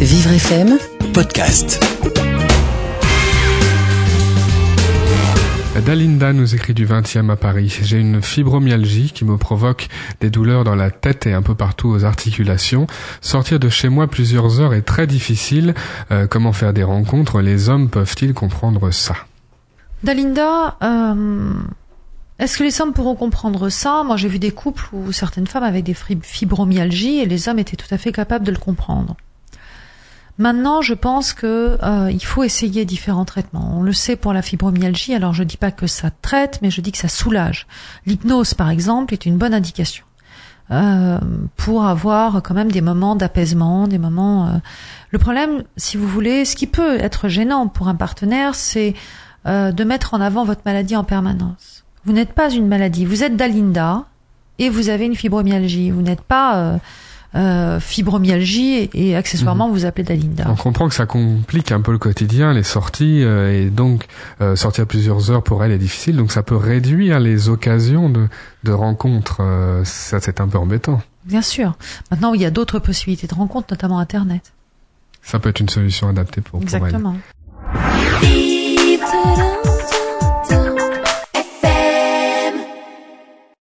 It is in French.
Vivre FM podcast. Dalinda nous écrit du 20e à Paris. J'ai une fibromyalgie qui me provoque des douleurs dans la tête et un peu partout aux articulations. Sortir de chez moi plusieurs heures est très difficile. Euh, comment faire des rencontres? Les hommes peuvent-ils comprendre ça? Dalinda, euh, est-ce que les hommes pourront comprendre ça? Moi, j'ai vu des couples où certaines femmes avaient des fibromyalgies et les hommes étaient tout à fait capables de le comprendre. Maintenant, je pense que euh, il faut essayer différents traitements. On le sait pour la fibromyalgie. Alors, je dis pas que ça traite, mais je dis que ça soulage. L'hypnose, par exemple, est une bonne indication euh, pour avoir quand même des moments d'apaisement, des moments. Euh, Le problème, si vous voulez, ce qui peut être gênant pour un partenaire, c'est de mettre en avant votre maladie en permanence. Vous n'êtes pas une maladie. Vous êtes Dalinda et vous avez une fibromyalgie. Vous n'êtes pas euh, fibromyalgie et, et accessoirement vous appelez Dalinda. On comprend que ça complique un peu le quotidien, les sorties, euh, et donc euh, sortir plusieurs heures pour elle est difficile, donc ça peut réduire les occasions de, de rencontres. Euh, ça, c'est un peu embêtant. Bien sûr. Maintenant, il y a d'autres possibilités de rencontres, notamment Internet. Ça peut être une solution adaptée pour, pour elle.